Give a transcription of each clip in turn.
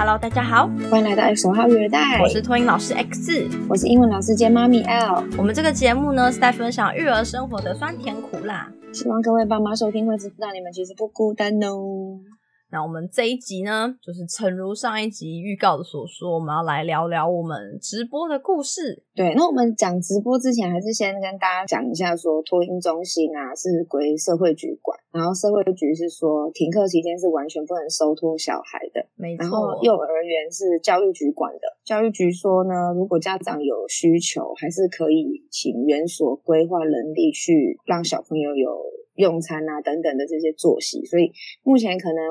Hello，大家好，欢迎来到 X 号育儿袋，我是托音老师 X，我是英文老师兼妈咪 L。我们这个节目呢是在分享育儿生活的酸甜苦辣，希望各位爸妈收听会知道你们其实不孤单哦。那我们这一集呢，就是诚如上一集预告的所说，我们要来聊聊我们直播的故事。对，那我们讲直播之前，还是先跟大家讲一下，说托婴中心啊是归社会局管，然后社会局是说停课期间是完全不能收托小孩的，没错。然后幼儿园是教育局管的，教育局说呢，如果家长有需求，还是可以请园所规划人力去让小朋友有。用餐啊等等的这些作息，所以目前可能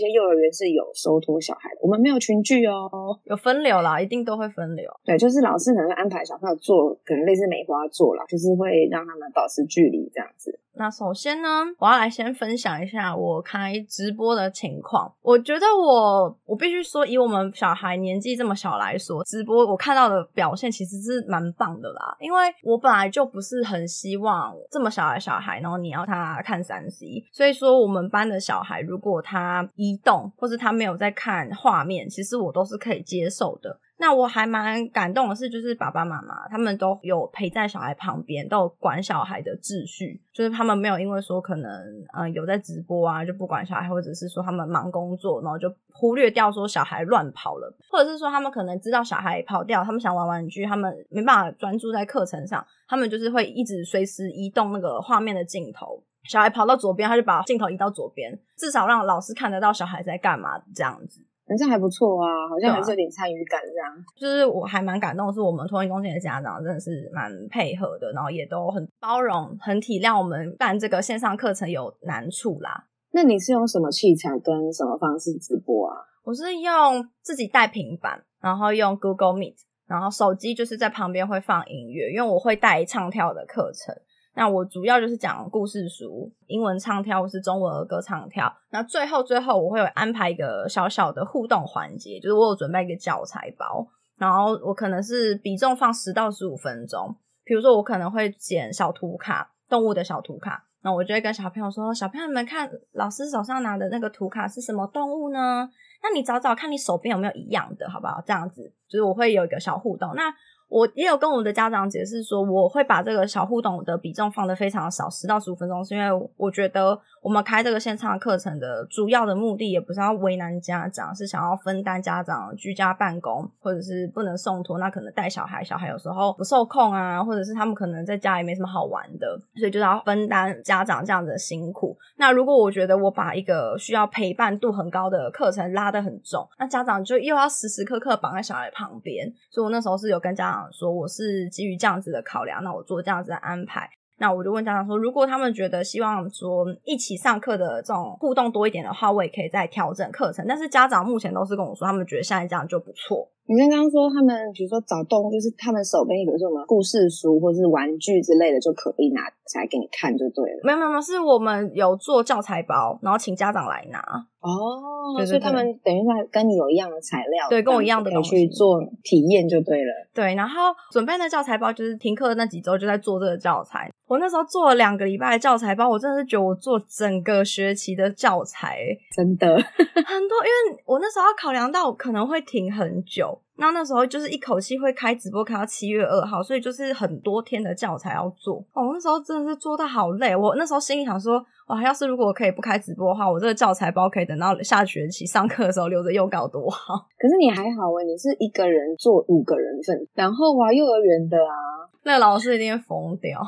些幼儿园是有收托小孩的，我们没有群聚哦，有分流啦，一定都会分流。对，就是老师可能会安排小朋友做，可能类似梅花座啦，就是会让他们保持距离这样子。那首先呢，我要来先分享一下我开直播的情况。我觉得我我必须说，以我们小孩年纪这么小来说，直播我看到的表现其实是蛮棒的啦。因为我本来就不是很希望这么小的小孩，然后你要他看三 C，所以说我们班的小孩如果他移动或是他没有在看画面，其实我都是可以接受的。那我还蛮感动的是，就是爸爸妈妈他们都有陪在小孩旁边，都有管小孩的秩序，就是他们没有因为说可能嗯有在直播啊就不管小孩，或者是说他们忙工作，然后就忽略掉说小孩乱跑了，或者是说他们可能知道小孩跑掉，他们想玩玩具，他们没办法专注在课程上，他们就是会一直随时移动那个画面的镜头，小孩跑到左边，他就把镜头移到左边，至少让老师看得到小孩在干嘛这样子。反正还不错啊，好像还是有点参与感这样。就是我还蛮感动，是我们托运中心的家长真的是蛮配合的，然后也都很包容、很体谅我们办这个线上课程有难处啦。那你是用什么器材跟什么方式直播啊？我是用自己带平板，然后用 Google Meet，然后手机就是在旁边会放音乐，因为我会带唱跳的课程。那我主要就是讲故事书，英文唱跳或是中文儿歌唱跳。那最后最后我会有安排一个小小的互动环节，就是我有准备一个教材包，然后我可能是比重放十到十五分钟。比如说我可能会剪小图卡，动物的小图卡，那我就会跟小朋友说：“小朋友们看，老师手上拿的那个图卡是什么动物呢？那你找找看你手边有没有一样的，好不好？这样子就是我会有一个小互动。那我也有跟我的家长解释说，我会把这个小互动的比重放的非常少，十到十五分钟，是因为我觉得我们开这个线上课程的主要的目的，也不是要为难家长，是想要分担家长居家办公或者是不能送托，那可能带小孩，小孩有时候不受控啊，或者是他们可能在家里没什么好玩的，所以就是要分担家长这样子的辛苦。那如果我觉得我把一个需要陪伴度很高的课程拉得很重，那家长就又要时时刻刻绑在小孩旁边，所以我那时候是有跟家长。说我是基于这样子的考量，那我做这样子的安排。那我就问家长说，如果他们觉得希望说一起上课的这种互动多一点的话，我也可以再调整课程。但是家长目前都是跟我说，他们觉得现在这样就不错。你刚刚说他们，比如说找动物，就是他们手边有什么故事书或者是玩具之类的，就可以拿起来给你看就对了。没有没有没有，是我们有做教材包，然后请家长来拿。哦，所以他们等于在跟你有一样的材料，对，跟我一样的东西去做体验就对了。对，然后准备那教材包，就是停课那几周就在做这个教材。我那时候做了两个礼拜的教材包，我真的是觉得我做整个学期的教材真的 很多，因为我那时候要考量到可能会停很久。那那时候就是一口气会开直播开到七月二号，所以就是很多天的教材要做。哦，那时候真的是做到好累。我那时候心里想说，哇，要是如果我可以不开直播的话，我这个教材包可以等到下学期上课的时候留着用，搞多好。可是你还好啊，你是一个人做五个人份，然后啊，幼儿园的啊，那老师一定会疯掉。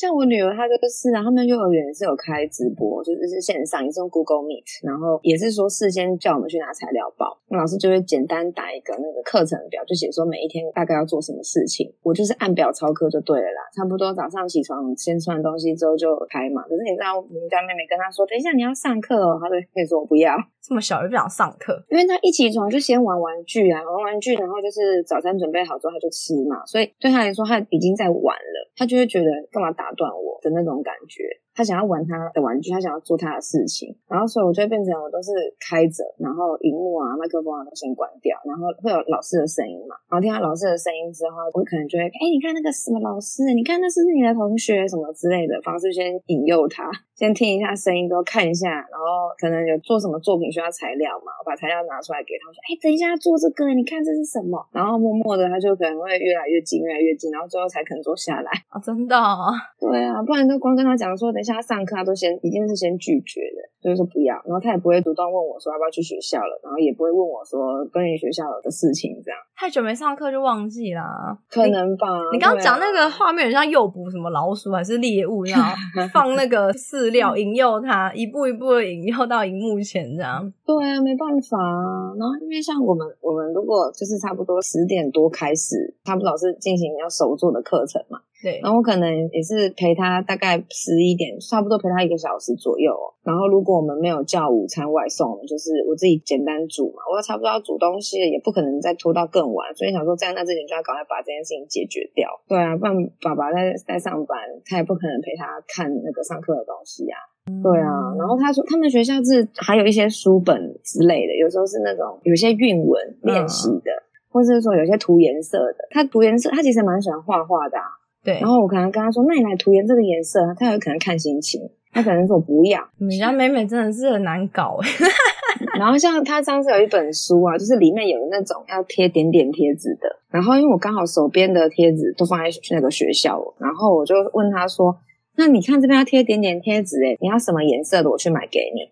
像我女儿她就是啊，他们幼儿园是有开直播，就是是线上，也是用 Google Meet，然后也是说事先叫我们去拿材料包，那老师就会简单打一个那个课程表，就写说每一天大概要做什么事情，我就是按表操课就对了啦。差不多早上起床先吃完东西之后就开嘛。可是你知道我们家妹妹跟她说，等一下你要上课哦，她就可以说我不要，这么小就不想上课，因为她一起床就先玩玩具啊，玩玩具，然后就是早餐准备好之后她就吃嘛，所以对她来说她已经在玩了，她就会觉得干嘛打断我的那种。感觉，他想要玩他的玩具，他想要做他的事情，然后所以我就会变成我都是开着，然后荧幕啊、麦克风啊都先关掉，然后会有老师的声音嘛，然后听到老师的声音之后，我可能就会，哎，你看那个什么老师，你看那是不是你的同学什么之类的方式先引诱他，先听一下声音，都看一下，然后可能有做什么作品需要材料嘛，我把材料拿出来给他，说，哎，等一下做这个，你看这是什么？然后默默的他就可能会越来越近，越来越近，然后最后才肯坐下来。啊，真的？对啊，不然就光跟他讲说，等一下上课，他都先一定是先拒绝的，就是说不要，然后他也不会主动问我说要不要去学校了，然后也不会问我说关于学校的事情这样。太久没上课就忘记啦，可能吧？你刚刚讲那个画面很像诱捕什么老鼠还是猎物一样，放那个饲料引诱他，一步一步的引诱到荧幕前这样。对啊，没办法啊。然后因为像我们，我们如果就是差不多十点多开始，他不老是进行要手做的课程嘛，对，然后我可能也是陪他大概十一点，差不多陪他一个小时左右哦。然后如果我们没有叫午餐外送，就是我自己简单煮嘛，我差不多要煮东西了，也不可能再拖到更晚，所以想说在那之前就要赶快把这件事情解决掉。对啊，不然爸爸在在上班，他也不可能陪他看那个上课的东西呀、对啊，然后他说他们学校是还有一些书本之类的，有时候是那种有些韵文练习的，或者是说有些涂颜色的。他涂颜色，他其实蛮喜欢画画的、啊。对然，后我可能跟他说：“那你来涂颜这个颜色。”他有可能看心情，他可能说我不要。你们家美美真的是很难搞哎。然后像他上次有一本书啊，就是里面有那种要贴点点贴纸的。然后因为我刚好手边的贴纸都放在那个学校，然后我就问他说：“那你看这边要贴点点贴纸，诶，你要什么颜色的？我去买给你。”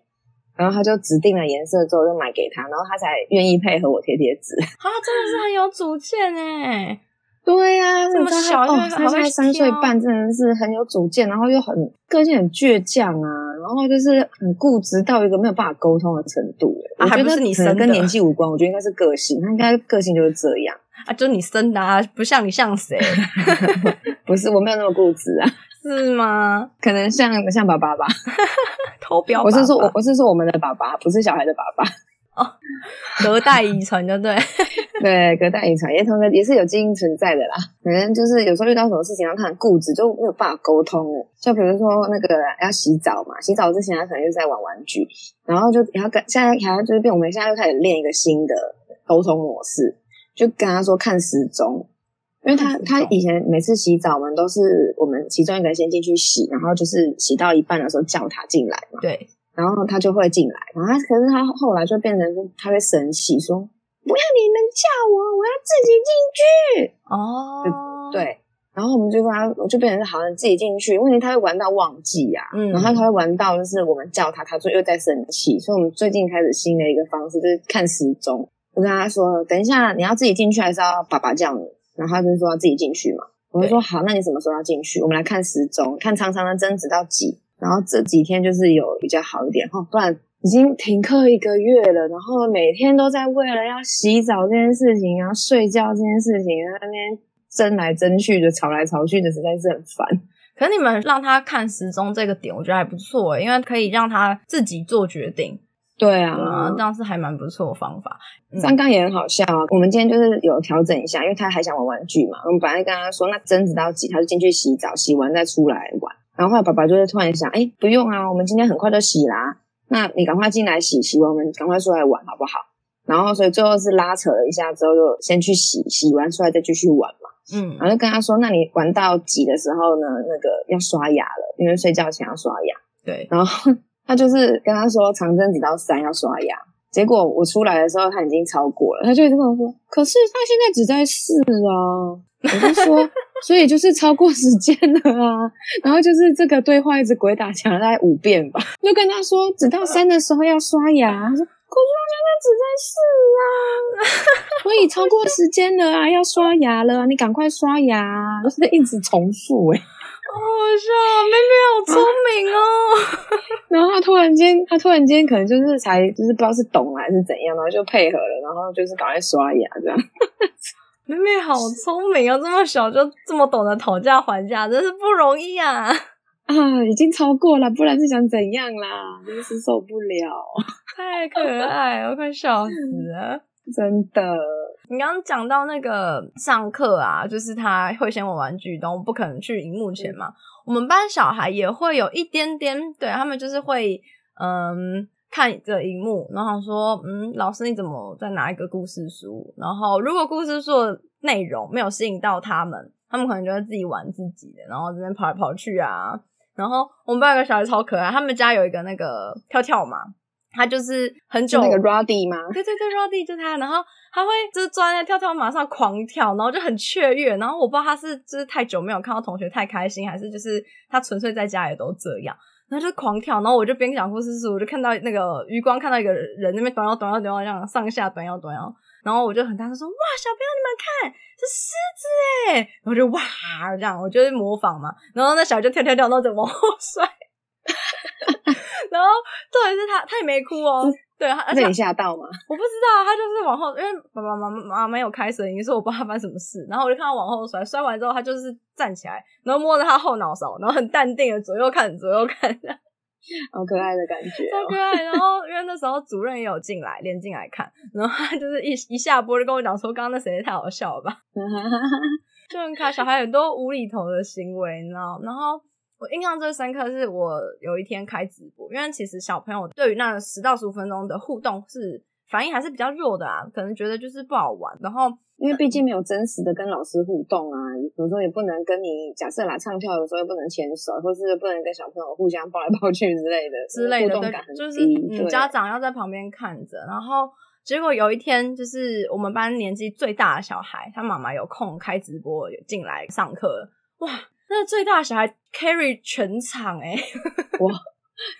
然后他就指定了颜色之后就买给他，然后他才愿意配合我贴贴纸。他 真的是很有主见哎。对呀、啊，这么小哦，他还会现在三岁半，真的是很有主见，然后又很个性很倔强啊，然后就是很固执到一个没有办法沟通的程度。我觉得是你生的跟年纪无关，我觉得应该是个性，他应该个性就是这样。啊，就你生的啊，不像你像谁？不是，我没有那么固执啊，是吗？可能像像爸爸吧。投标我是说，我我是说我们的爸爸，不是小孩的爸爸。隔代遗传，对不对？对，隔代遗传也同时也是有基因存在的啦。可能就是有时候遇到什么事情，然后他很固执，就没有办法沟通了。就比如说那个要洗澡嘛，洗澡之前他可能就在玩玩具，然后就然后跟现在好像就是变，我们现在又开始练一个新的沟通模式，就跟他说看时钟。因为他他以前每次洗澡，我们都是我们其中一个人先进去洗，然后就是洗到一半的时候叫他进来嘛。对，然后他就会进来，然后他可是他后来就变成说他会生气，说不要你们叫我，我要自己进去。哦，，对，然后我们就跟他，我就变成是好像自己进去，问题他会玩到忘记呀、嗯然后他会玩到就是我们叫他，他就又在生气，所以我们最近开始新的一个方式就是看时钟，我跟他说，等一下你要自己进去还是要爸爸叫你？然后他就说要自己进去嘛，我就说好，那你什么时候要进去？我们来看时钟，看长长的针指到几。然后这几天就是有比较好一点哦，不然已经停课一个月了，然后每天都在为了要洗澡这件事情，然后睡觉这件事情，然后那边争来争去的，吵来吵去的，实在是很烦。可是你们让他看时钟这个点，我觉得还不错欸，因为可以让他自己做决定，对啊，这样是还蛮不错的方法。嗯刚刚也很好笑啊。我们今天就是有调整一下，因为他还想玩玩具嘛。我们本来跟他说，那争执到几，他就进去洗澡，洗完再出来玩。然后后来爸爸就会突然想，哎，不用啊，我们今天很快就洗啦，那你赶快进来洗，洗完我们赶快出来玩好不好？然后所以最后是拉扯了一下之后，就先去洗，洗完出来再继续玩嘛。嗯然后就跟他说，那你玩到几的时候呢？那个要刷牙了，因为睡觉前要刷牙。对，然后 他就是跟他说长针指到三要刷牙，结果我出来的时候他已经超过了，他就一直跟我说，可是他现在只在四啊。我就说，所以就是超过时间了啊。然后就是这个对话一直鬼打墙了大概五遍吧，就跟他说，只到三的时候要刷牙。他说，可是他现在只在四啊，所以超过时间了啊，要刷牙了啊，你赶快刷牙啊，就是一直重复哎、好好笑哦，妹妹好聪明哦。然后他突然间，他突然间可能就是才就是不知道是懂了还是怎样，然后就配合了，然后就是赶快刷牙这样。妹妹好聪明哦，这么小就这么懂得讨价还价，真是不容易啊！啊，已经超过了，不然是想怎样啦？真是受不了，太可爱了，我快笑死了。真的。你刚刚讲到那个上课啊，就是他会嫌我玩具，然后不可能去荧幕前嘛。我们班小孩也会有一点点，对他们就是会嗯看着荧幕，然后说嗯，老师你怎么在拿一个故事书？然后如果故事书的内容没有吸引到他们，他们可能就会自己玩自己的，然后这边跑来跑去啊。然后我们班有个小孩超可爱，他们家有一个那个跳跳马。他就是很久那个 Roddy 吗？对对对，Roddy 就他，然后他会就是钻在跳跳马上狂跳，然后就很雀跃。然后我不知道他是就是太久没有看到同学太开心，还是就是他纯粹在家也都这样，然后就狂跳。然后我就边讲故事时，我就看到那个余光看到一个人那边短腰短腰短腰这样上下短腰短腰，然后我就很大声说：“哇，小朋友你们看，是狮子哎！”然后就哇这样，我就模仿嘛。然后那小孩就跳跳跳，然后就往后摔。然后重点是他，他也没哭哦。对，而且你吓到吗？我不知道，他就是往后，因为爸爸妈妈妈没有开声音，所以我不知道他发生什么事。然后我就看他往后摔，摔完之后他就是站起来，然后摸着他后脑勺，然后很淡定的左右看，左右看，好可爱的感觉，超可爱。然后因为那时候主任也有进来，连进来看，然后他就是一一下播就跟我讲说，刚刚那谁太好笑了吧？就很看小孩很多无厘头的行为，你知道，然后。我印象最深刻是我有一天开直播，因为其实小朋友对于那十到十五分钟的互动是反应还是比较弱的啊，可能觉得就是不好玩。然后因为毕竟没有真实的跟老师互动啊，有时候也不能跟你假设啦唱跳的时候又不能牵手，或是不能跟小朋友互相抱来抱去之类的 之类的，感就是你家长要在旁边看着。然后结果有一天，就是我们班年纪最大的小孩，他妈妈有空开直播进来上课，哇！那最大的小孩 carry 全场哎，哇，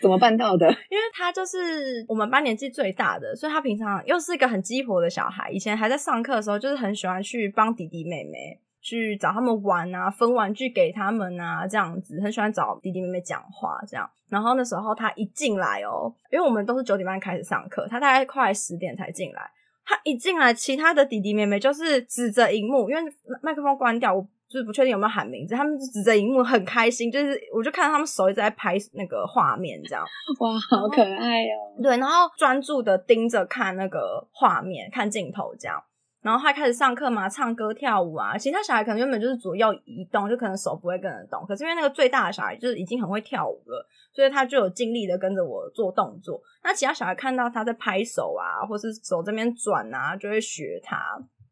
怎么办到的？因为他就是我们班年纪最大的，所以他平常又是一个很鸡婆的小孩。以前还在上课的时候，就是很喜欢去帮弟弟妹妹去找他们玩啊，分玩具给他们啊，这样子很喜欢找弟弟妹妹讲话这样。然后那时候他一进来哦，因为我们都是九点半开始上课，他大概快十点才进来。他一进来，其他的弟弟妹妹就是指着荧幕，因为麦克风关掉。就是不确定有没有喊名字，他们就指着荧幕很开心，就是我就看到他们手一直在拍那个画面，这样哇，好可爱哦。对，然后专注的盯着看那个画面，看镜头这样。然后他开始上课嘛，唱歌跳舞啊。其他小孩可能原本就是左右移动，就可能手不会跟着动。可是因为那个最大的小孩就是已经很会跳舞了，所以他就有尽力的跟着我做动作。那其他小孩看到他在拍手啊，或是手这边转啊，就会学他。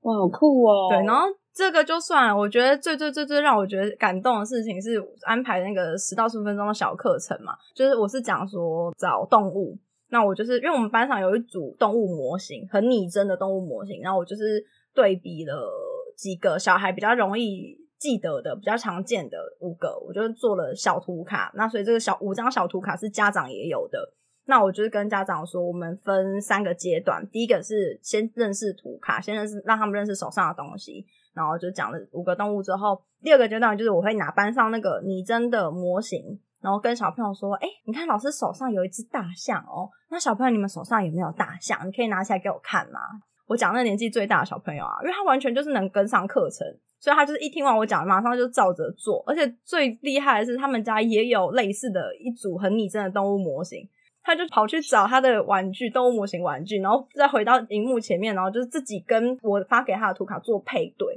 哇，好酷哦！对，然后。这个就算了，我觉得最最最最让我觉得感动的事情是安排那个十到十五分钟的小课程嘛，就是我是讲说找动物，那我就是因为我们班上有一组动物模型，很拟真的动物模型，然后我就是对比了几个小孩比较容易记得的、比较常见的五个，我就做了小图卡，那所以这个小五张小图卡是家长也有的。那我就是跟家长说，我们分三个阶段，第一个是先认识图卡，先认识让他们认识手上的东西，然后就讲了五个动物之后，第二个阶段就是我会拿班上那个拟真的模型，然后跟小朋友说，哎，你看老师手上有一只大象哦，那小朋友你们手上有没有大象？你可以拿起来给我看吗？我讲那年纪最大的小朋友啊，因为他完全就是能跟上课程，所以他就是一听完我讲，马上就照着做，而且最厉害的是他们家也有类似的一组很拟真的动物模型。他就跑去找他的玩具动物模型玩具，然后再回到荧幕前面，然后就是自己跟我发给他的图卡做配对。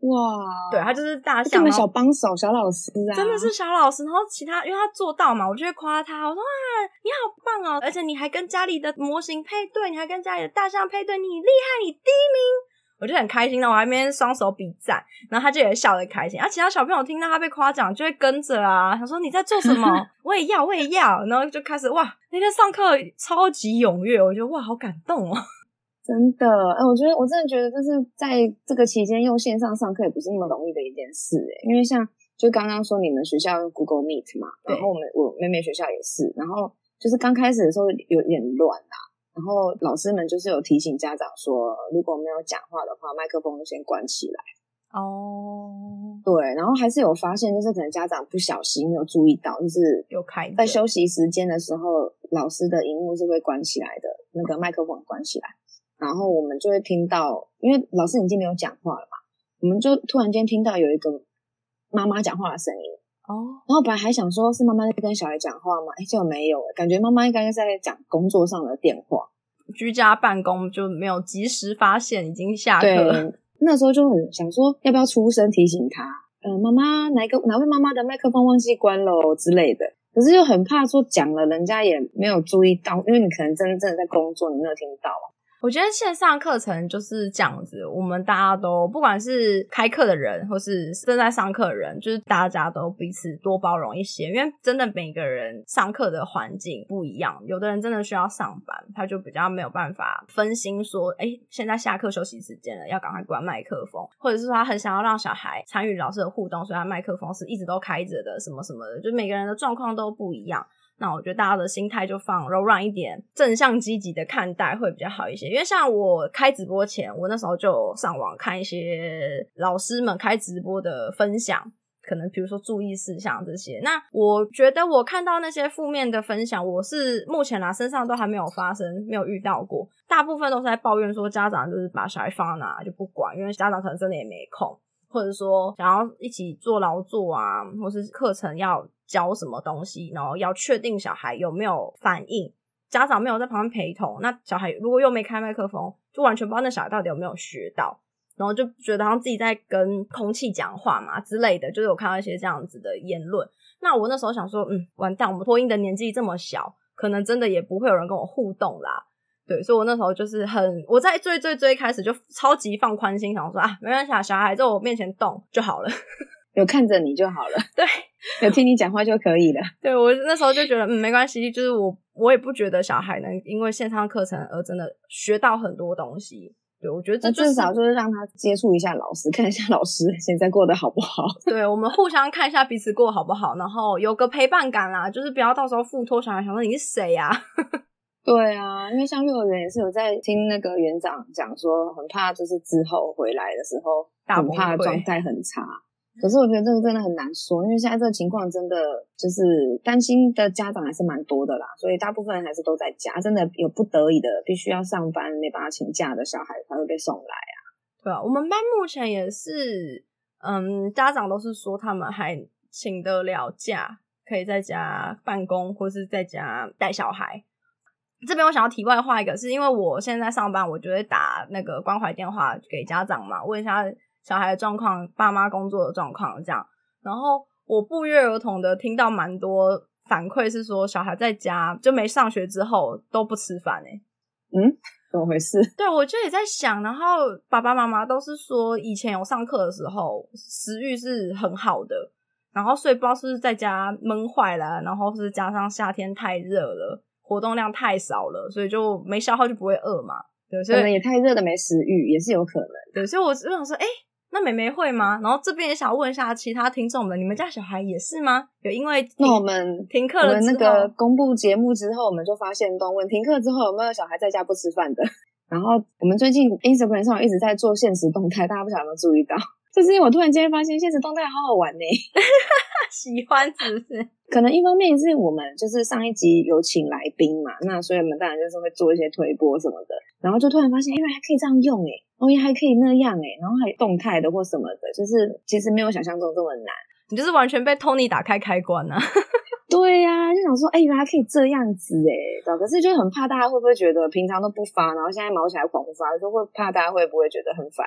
哇，对他就是大象小帮手、小老师啊，真的是小老师。然后其他因为他做到嘛，我就会夸他，我说哇，你好棒哦！而且你还跟家里的模型配对，你还跟家里的大象配对，你厉害，你第一名。我就很开心的，我还边双手比赞，然后他就也笑得开心。啊，其他小朋友听到他被夸奖，就会跟着啊，他说你在做什么？我也要，我也要，然后就开始哇，那天上课超级踊跃，我觉得哇，好感动哦，真的，哎，我觉得我真的觉得，就是在这个期间用线上上课也不是那么容易的一件事，哎，因为像就刚刚说你们学校用 Google Meet 嘛，然后我们我妹妹学校也是，然后就是刚开始的时候有点乱啊。然后老师们就是有提醒家长说，如果没有讲话的话，麦克风先关起来。哦，对，然后还是有发现，就是可能家长不小心没有注意到，就是有开在休息时间的时候，老师的荧幕是会关起来的，那个麦克风关起来，然后我们就会听到，因为老师已经没有讲话了嘛，我们就突然间听到有一个妈妈讲话的声音。哦，然后本来还想说是妈妈在跟小孩讲话嘛？哎，结果没有，感觉妈妈应该是在讲工作上的电话。居家办公就没有及时发现已经下课。了，那时候就很想说要不要出声提醒他，呃，妈妈哪个哪位妈妈的麦克风忘记关了之类的。可是又很怕说讲了，人家也没有注意到，因为你可能真正在工作，你没有听到啊。我觉得线上课程就是这样子，我们大家都不管是开课的人，或是正在上课的人，就是大家都彼此多包容一些，因为真的每个人上课的环境不一样，有的人真的需要上班，他就比较没有办法分心，说，哎，现在下课休息时间了，要赶快关麦克风，或者是说他很想要让小孩参与老师的互动，所以他麦克风是一直都开着的，什么什么的，就每个人的状况都不一样。那我觉得大家的心态就放柔软一点，正向积极的看待会比较好一些。因为像我开直播前，我那时候就上网看一些老师们开直播的分享，可能比如说注意事项这些。那我觉得我看到那些负面的分享，我是目前啦身上都还没有发生，没有遇到过。大部分都是在抱怨说家长就是把小孩放哪就不管，因为家长可能真的也没空，或者说想要一起做劳作啊，或是课程要。教什么东西，然后要确定小孩有没有反应，家长没有在旁边陪同，那小孩如果又没开麦克风，就完全不知道那小孩到底有没有学到，然后就觉得好像自己在跟空气讲话嘛之类的，就是有看到一些这样子的言论。那我那时候想说，嗯，完蛋，我们播音的年纪这么小，可能真的也不会有人跟我互动啦。对，所以我那时候就是很，我在最最最开始就超级放宽心，想说啊，没关系，小孩在我面前动就好了。有看着你就好了，对，有听你讲话就可以了。对我那时候就觉得，嗯，没关系，就是我我也不觉得小孩能因为线上课程而真的学到很多东西。对我觉得这至少就是让他接触一下老师，看一下老师现在过得好不好。对我们互相看一下彼此过好不好，然后有个陪伴感啦，就是不要到时候附托小孩想说你是谁呀？对啊，因为像幼儿园也是有在听那个园长讲说，很怕就是之后回来的时候，很怕状态很差。可是我觉得这个真的很难说，因为现在这个情况真的就是担心的家长还是蛮多的啦，所以大部分人还是都在家。真的有不得已的，必须要上班没办法请假的小孩才会被送来啊。对啊，我们班目前也是，嗯，家长都是说他们还请得了假，可以在家办公或是在家带小孩。这边我想要题外话一个，是因为我现在上班，我就会打那个关怀电话给家长嘛，问一下。小孩的状况，爸妈工作的状况，这样，然后我不约而同的听到蛮多反馈，是说小孩在家就没上学之后都不吃饭哎，嗯，怎么回事？对，我就也在想，然后爸爸妈妈都是说以前有上课的时候食欲是很好的，然后所以不知道是不是在家闷坏了，然后是加上夏天太热了，活动量太少了，所以就没消耗就不会饿嘛，对，可能也太热的没食欲也是有可能，对，所以我就想说，哎。那美眉会吗？然后这边也想问一下其他听众们，你们家小孩也是吗？有因为那我们停课了那个公布节目之后，我们就发现都问停课之后有没有小孩在家不吃饭的。然后我们最近 Instagram 上一直在做现实动态，大家不晓得有没有注意到？就是因为我突然间发现现实动态好好玩呢，喜欢是不是？可能一方面是我们就是上一集有请来宾嘛，那所以我们当然就是会做一些推播什么的，然后就突然发现，因为还可以这样用诶哦，也还可以那样诶然后还动态的或什么的，就是其实没有想象中这么难。你就是完全被 Tony 打开开关啊！对呀，就想说，哎，原来可以这样子诶可是就很怕大家会不会觉得平常都不发，然后现在毛起来狂发，就会怕大家会不会觉得很烦。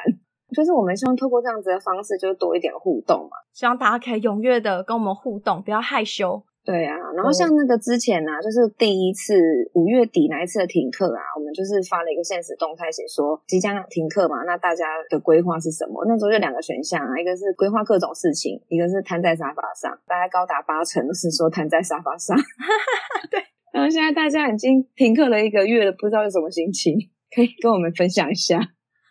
就是我们希望透过这样子的方式，就是多一点互动嘛。希望大家可以踊跃的跟我们互动，不要害羞。对啊，然后像那个之前呢，就是第一次五月底那一次的停课啊，我们就是发了一个现实动态，写说即将停课嘛，那大家的规划是什么？那时候就两个选项啊，一个是规划各种事情，一个是瘫在沙发上，大概高达八成是说瘫在沙发上。对，然后现在大家已经停课了一个月了，不知道是什么心情，可以跟我们分享一下。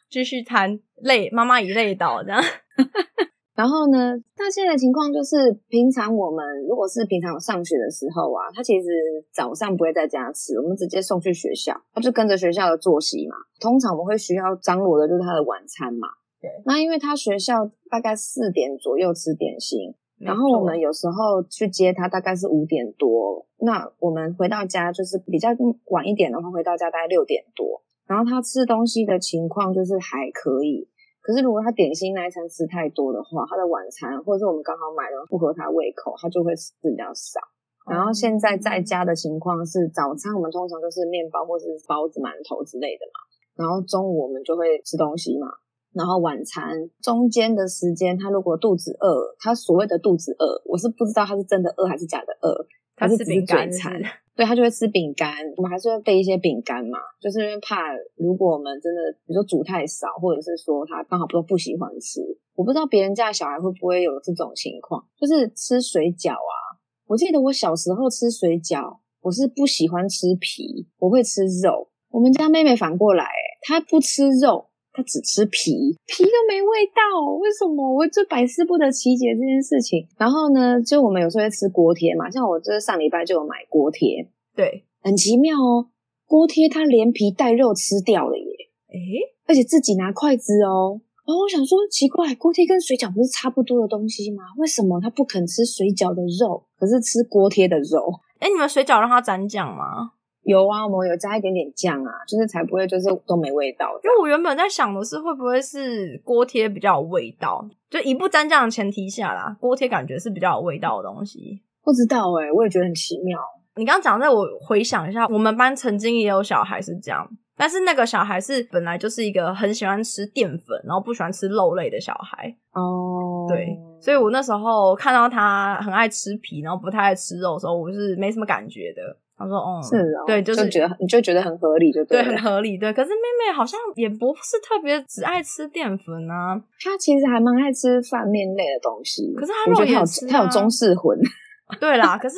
继续谈累，妈妈已累倒这样。然后呢，那现在的情况就是，平常我们如果是平常有上学的时候啊，他其实早上不会在家吃，我们直接送去学校，他就跟着学校的作息嘛。通常我们会需要张罗的就是他的晚餐嘛。对。那因为他学校大概四点左右吃点心，然后我们有时候去接他大概是五点多，那我们回到家就是比较晚一点的话，回到家大概六点多。然后他吃东西的情况就是还可以，可是如果他点心那一餐吃太多的话，他的晚餐或者是我们刚好买的不合他胃口，他就会吃比较少。然后现在在家的情况是，早餐我们通常就是面包或是包子、馒头之类的嘛。然后中午我们就会吃东西嘛。然后晚餐中间的时间，他如果肚子饿，他所谓的肚子饿，我是不知道他是真的饿还是假的饿，他是只是嘴馋。所以他就会吃饼干，我们还是会备一些饼干嘛，就是因为怕如果我们真的比如说煮太少，或者是说他刚好不不喜欢吃，我不知道别人家小孩会不会有这种情况，就是吃水饺啊。我记得我小时候吃水饺，我是不喜欢吃皮，我会吃肉。我们家妹妹反过来，她不吃肉。他只吃皮，皮都没味道，为什么？我就百思不得其解这件事情。然后呢，就我们有时候会吃锅贴嘛，像我这上礼拜就有买锅贴，对，很奇妙哦。锅贴它连皮带肉吃掉了耶，诶，而且自己拿筷子哦。然后我想说，奇怪，锅贴跟水饺不是差不多的东西吗？为什么他不肯吃水饺的肉，可是吃锅贴的肉？哎，你们水饺让他蘸酱吗？有啊，我们有加一点点酱啊，就是才不会就是都没味道。因为我原本在想的是，会不会是锅贴比较有味道？就一不沾酱的前提下啦，锅贴感觉是比较有味道的东西。不知道哎，我也觉得很奇妙。你刚刚讲，在我回想一下，我们班曾经也有小孩是这样，但是那个小孩是本来就是一个很喜欢吃淀粉，然后不喜欢吃肉类的小孩。哦，对，所以我那时候看到他很爱吃皮，然后不太爱吃肉的时候，我是没什么感觉的。他说：“哦，是哦，对，就是觉得你就觉得很合理，就对，很合理，对。可是妹妹好像也不是特别只爱吃淀粉啊，她其实还蛮爱吃饭面类的东西。可是她肉也吃，她有中式魂。对啦，可是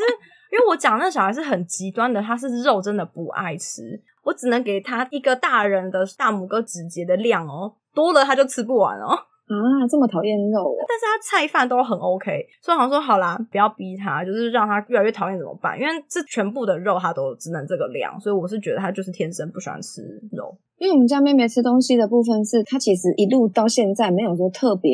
因为我讲那小孩是很极端的，他是肉真的不爱吃，我只能给他一个大人的大拇哥指节的量哦，多了他就吃不完哦。”啊，这么讨厌肉，但是他菜饭都很 OK，所以好像说好啦，不要逼他，就是让他越来越讨厌怎么办？因为这全部的肉他都只能这个量，所以我是觉得他就是天生不喜欢吃肉。因为我们家妹妹吃东西的部分是，她其实一路到现在没有说特别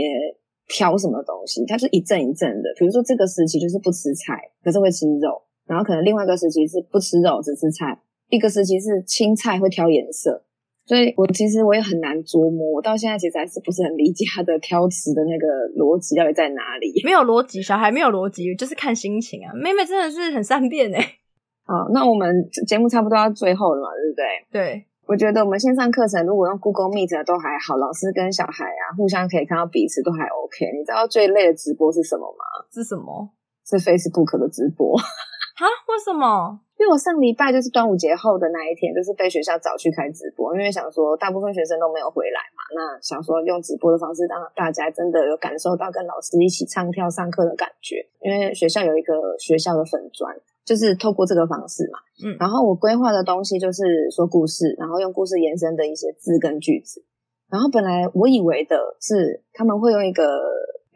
挑什么东西，她是一阵一阵的。比如说这个时期就是不吃菜，可是会吃肉，然后可能另外一个时期是不吃肉只吃菜，一个时期是青菜会挑颜色。所以我其实我也很难琢磨，我到现在其实还是不是很理解他的挑词的那个逻辑到底在哪里。没有逻辑，小孩没有逻辑，就是看心情啊。妹妹真的是很善变哎。好，那我们节目差不多要最后了嘛，对不对？对，我觉得我们线上课程如果用 Google Meet 都还好，老师跟小孩啊互相可以看到彼此都还 OK。你知道最累的直播是什么吗？是什么？是 Facebook 的直播。啊？为什么？因为我上礼拜就是端午节后的那一天，就是被学校找去开直播，因为想说大部分学生都没有回来嘛，那想说用直播的方式让大家真的有感受到跟老师一起唱跳上课的感觉。因为学校有一个学校的粉砖，就是透过这个方式嘛。嗯，然后我规划的东西就是说故事，然后用故事延伸的一些字跟句子。然后本来我以为的是他们会用一个。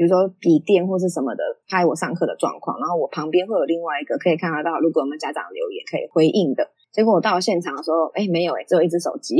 比如说笔电或是什么的拍我上课的状况，然后我旁边会有另外一个可以看得到，如果我们家长留言可以回应的。结果我到了现场的时候，哎，没有哎，只有一只手机。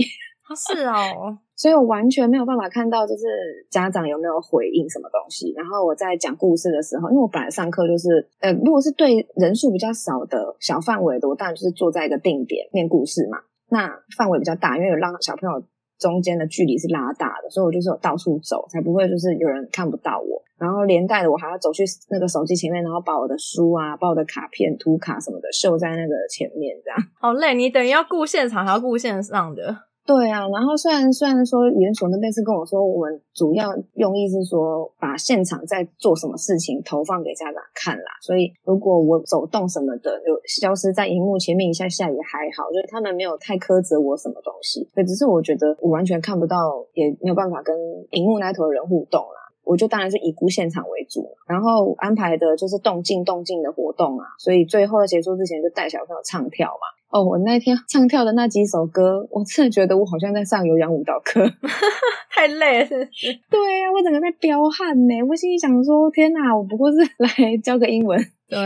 是哦，所以我完全没有办法看到，就是家长有没有回应什么东西。然后我在讲故事的时候，因为我本来上课就是，呃，如果是对人数比较少的小范围的，我当然就是坐在一个定点念故事嘛。那范围比较大，因为有让小朋友。中间的距离是拉大的，所以我就是有到处走，才不会就是有人看不到我。然后连带的，我还要走去那个手机前面，然后把我的书啊、把我的卡片、图卡什么的绣在那个前面，这样好累。你等于要顾现场，还要顾线上的。对啊，然后虽然虽然说园所那边是跟我说，我们主要用意是说把现场在做什么事情投放给家长看啦，所以如果我走动什么的有消失在荧幕前面一下下也还好，就是他们没有太苛责我什么东西，对，只是我觉得我完全看不到，也没有办法跟荧幕那头的人互动啦，我就当然是以顾现场为主，然后安排的就是动静动静的活动啊，所以最后结束之前就带小朋友唱跳嘛。哦，我那天唱跳的那几首歌，我真的觉得我好像在上有氧舞蹈课，太累了。是对啊，我整个在飙汗呢。我心里想说，天哪，我不过是来教个英文。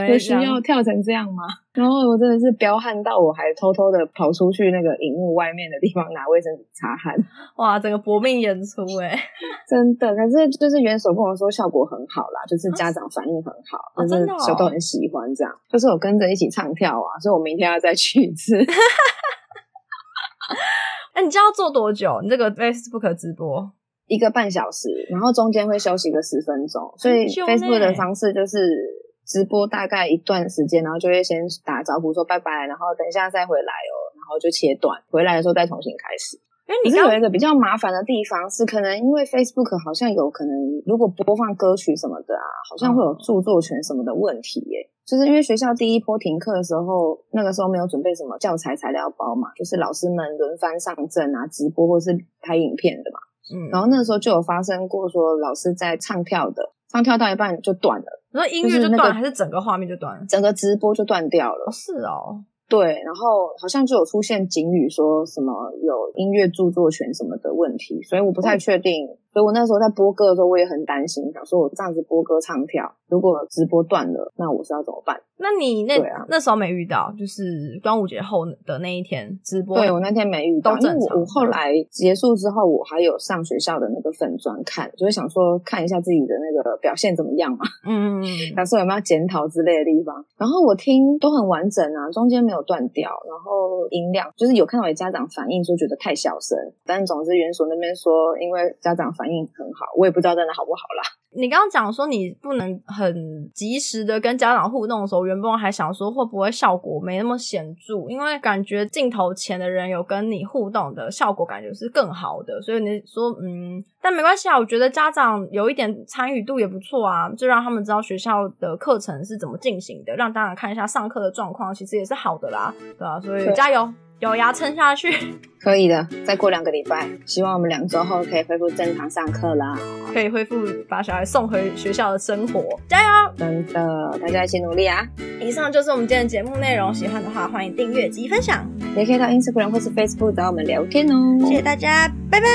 有需要跳成这样吗？然后我真的是彪悍到我还偷偷的跑出去那个荧幕外面的地方拿卫生纸擦汗。哇，整个搏命演出哎，真的。可是就是元首跟我说效果很好啦，就是家长反应很好，就是小都很喜欢这样。就是我跟着一起唱跳啊，所以我明天要再去一次。哎，你知道做多久？你这个 Facebook 直播一个半小时，然后中间会休息个十分钟，所以 Facebook 的方式就是。直播大概一段时间，然后就会先打招呼说拜拜，然后等一下再回来哦，然后就切断，回来的时候再重新开始。因为你有一个比较麻烦的地方是，可能因为 Facebook 好像有可能，如果播放歌曲什么的啊，好像会有著作权什么的问题耶。就是因为学校第一波停课的时候，那个时候没有准备什么教材材料包嘛，就是老师们轮番上阵啊，直播或是拍影片的嘛。嗯，然后那个时候就有发生过，说老师在唱跳的，唱跳到一半就断了，你说音乐就断了，还是整个画面就断了？整个直播就断掉了哦，。是哦，对，然后好像就有出现警语说什么有音乐著作权什么的问题，所以我不太确定。所以我那时候在播歌的时候，我也很担心，想说我这样子播歌唱跳，如果直播断了，那我是要怎么办？那你那、啊那时候没遇到，就是端午节后的那一天直播，对我那天没遇到，因为我我后来结束之后，我还有上学校的那个粉专看，就是想说看一下自己的那个表现怎么样嘛，嗯，嗯嗯想说有没有检讨之类的地方。然后我听都很完整啊，中间没有断掉，然后音量就是有看到有家长反映说觉得太小声，但总之元所那边说因为家长反应很好，我也不知道真的好不好啦。你刚刚讲说你不能很及时的跟家长互动的时候，原本我还想说会不会效果没那么显著，因为感觉镜头前的人有跟你互动的效果，感觉是更好的。所以你说嗯，但没关系啊，我觉得家长有一点参与度也不错啊，就让他们知道学校的课程是怎么进行的，让家长看一下上课的状况，其实也是好的啦，对啊、所以加油，咬牙撑下去。可以的，再过两个礼拜，希望我们两周后可以恢复正常上课啦。可以恢复把小孩送回学校的生活，加油！真的，大家一起努力啊！以上就是我们今天的节目内容，喜欢的话欢迎订阅及分享，也可以到 Instagram 或是 Facebook 找我们聊天哦。谢谢大家，拜拜。